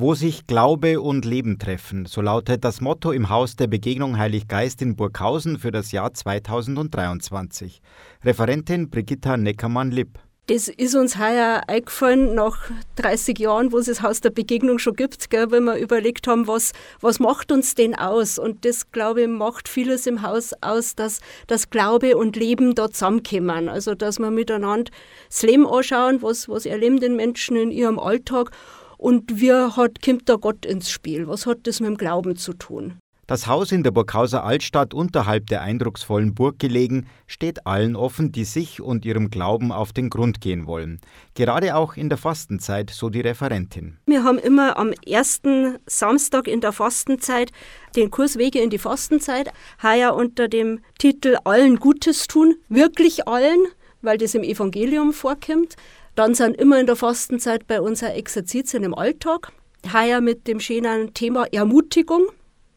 Wo sich Glaube und Leben treffen, so lautet das Motto im Haus der Begegnung Heilig Geist in Burghausen für das Jahr 2023. Referentin Brigitta Neckermann-Lipp. Das ist uns heuer eingefallen, nach 30 Jahren, wo es das Haus der Begegnung schon gibt, gell, wenn wir überlegt haben, was, was macht uns denn aus? Und das, glaube ich, macht vieles im Haus aus, dass das Glaube und Leben da zusammenkommen. Also, dass wir miteinander das Leben anschauen, was, was erleben den Menschen in ihrem Alltag und wie hat, kommt da Gott ins Spiel? Was hat das mit dem Glauben zu tun? Das Haus in der Burghauser Altstadt unterhalb der eindrucksvollen Burg gelegen, steht allen offen, die sich und ihrem Glauben auf den Grund gehen wollen. Gerade auch in der Fastenzeit, so die Referentin. Wir haben immer am ersten Samstag in der Fastenzeit den Kurs Wege in die Fastenzeit, heuer unter dem Titel Allen Gutes tun, wirklich allen, weil das im Evangelium vorkommt. Dann sind immer in der Fastenzeit bei uns Exerzitien im Alltag. Heuer mit dem schönen Thema Ermutigung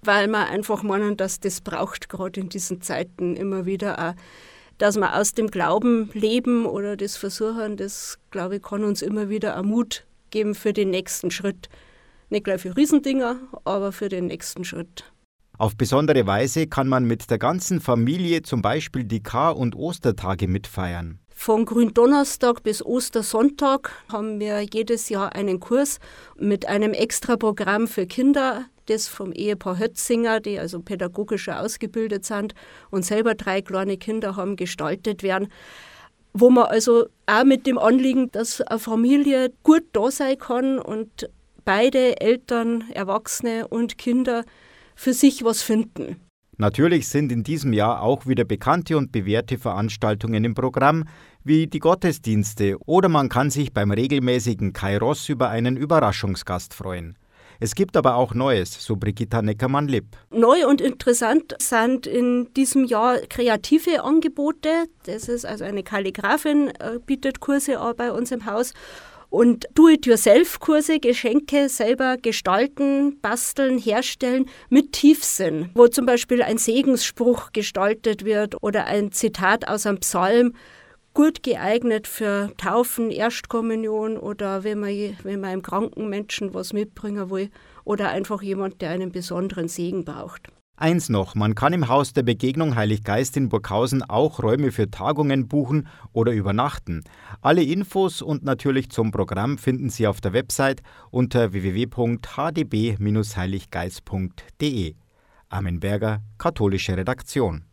weil wir einfach meinen, dass das braucht, gerade in diesen Zeiten immer wieder auch, dass wir aus dem Glauben leben oder das versuchen, das, glaube ich, kann uns immer wieder Mut geben für den nächsten Schritt. Nicht gleich für Riesendinger, aber für den nächsten Schritt. Auf besondere Weise kann man mit der ganzen Familie zum Beispiel die Kar- und Ostertage mitfeiern. Von Gründonnerstag bis Ostersonntag haben wir jedes Jahr einen Kurs mit einem extra Programm für Kinder, das vom Ehepaar Hötzinger, die also pädagogischer ausgebildet sind und selber drei kleine Kinder haben, gestaltet werden wo man also auch mit dem Anliegen, dass eine Familie gut da sein kann und beide Eltern, Erwachsene und Kinder für sich was finden. Natürlich sind in diesem Jahr auch wieder bekannte und bewährte Veranstaltungen im Programm, wie die Gottesdienste, oder man kann sich beim regelmäßigen Kairos über einen Überraschungsgast freuen. Es gibt aber auch Neues, so Brigitta Neckermann-Lipp. Neu und interessant sind in diesem Jahr kreative Angebote. Das ist also eine Kalligrafin, äh, bietet Kurse bei uns im Haus. Und Do-it-yourself-Kurse, Geschenke selber gestalten, basteln, herstellen mit Tiefsinn, wo zum Beispiel ein Segensspruch gestaltet wird oder ein Zitat aus einem Psalm gut geeignet für Taufen, Erstkommunion oder wenn man, wenn man einem kranken Menschen was mitbringen will oder einfach jemand, der einen besonderen Segen braucht. Eins noch, man kann im Haus der Begegnung Heilig Geist in Burghausen auch Räume für Tagungen buchen oder übernachten. Alle Infos und natürlich zum Programm finden Sie auf der Website unter www.hdb-heiliggeist.de. Armin Berger, katholische Redaktion.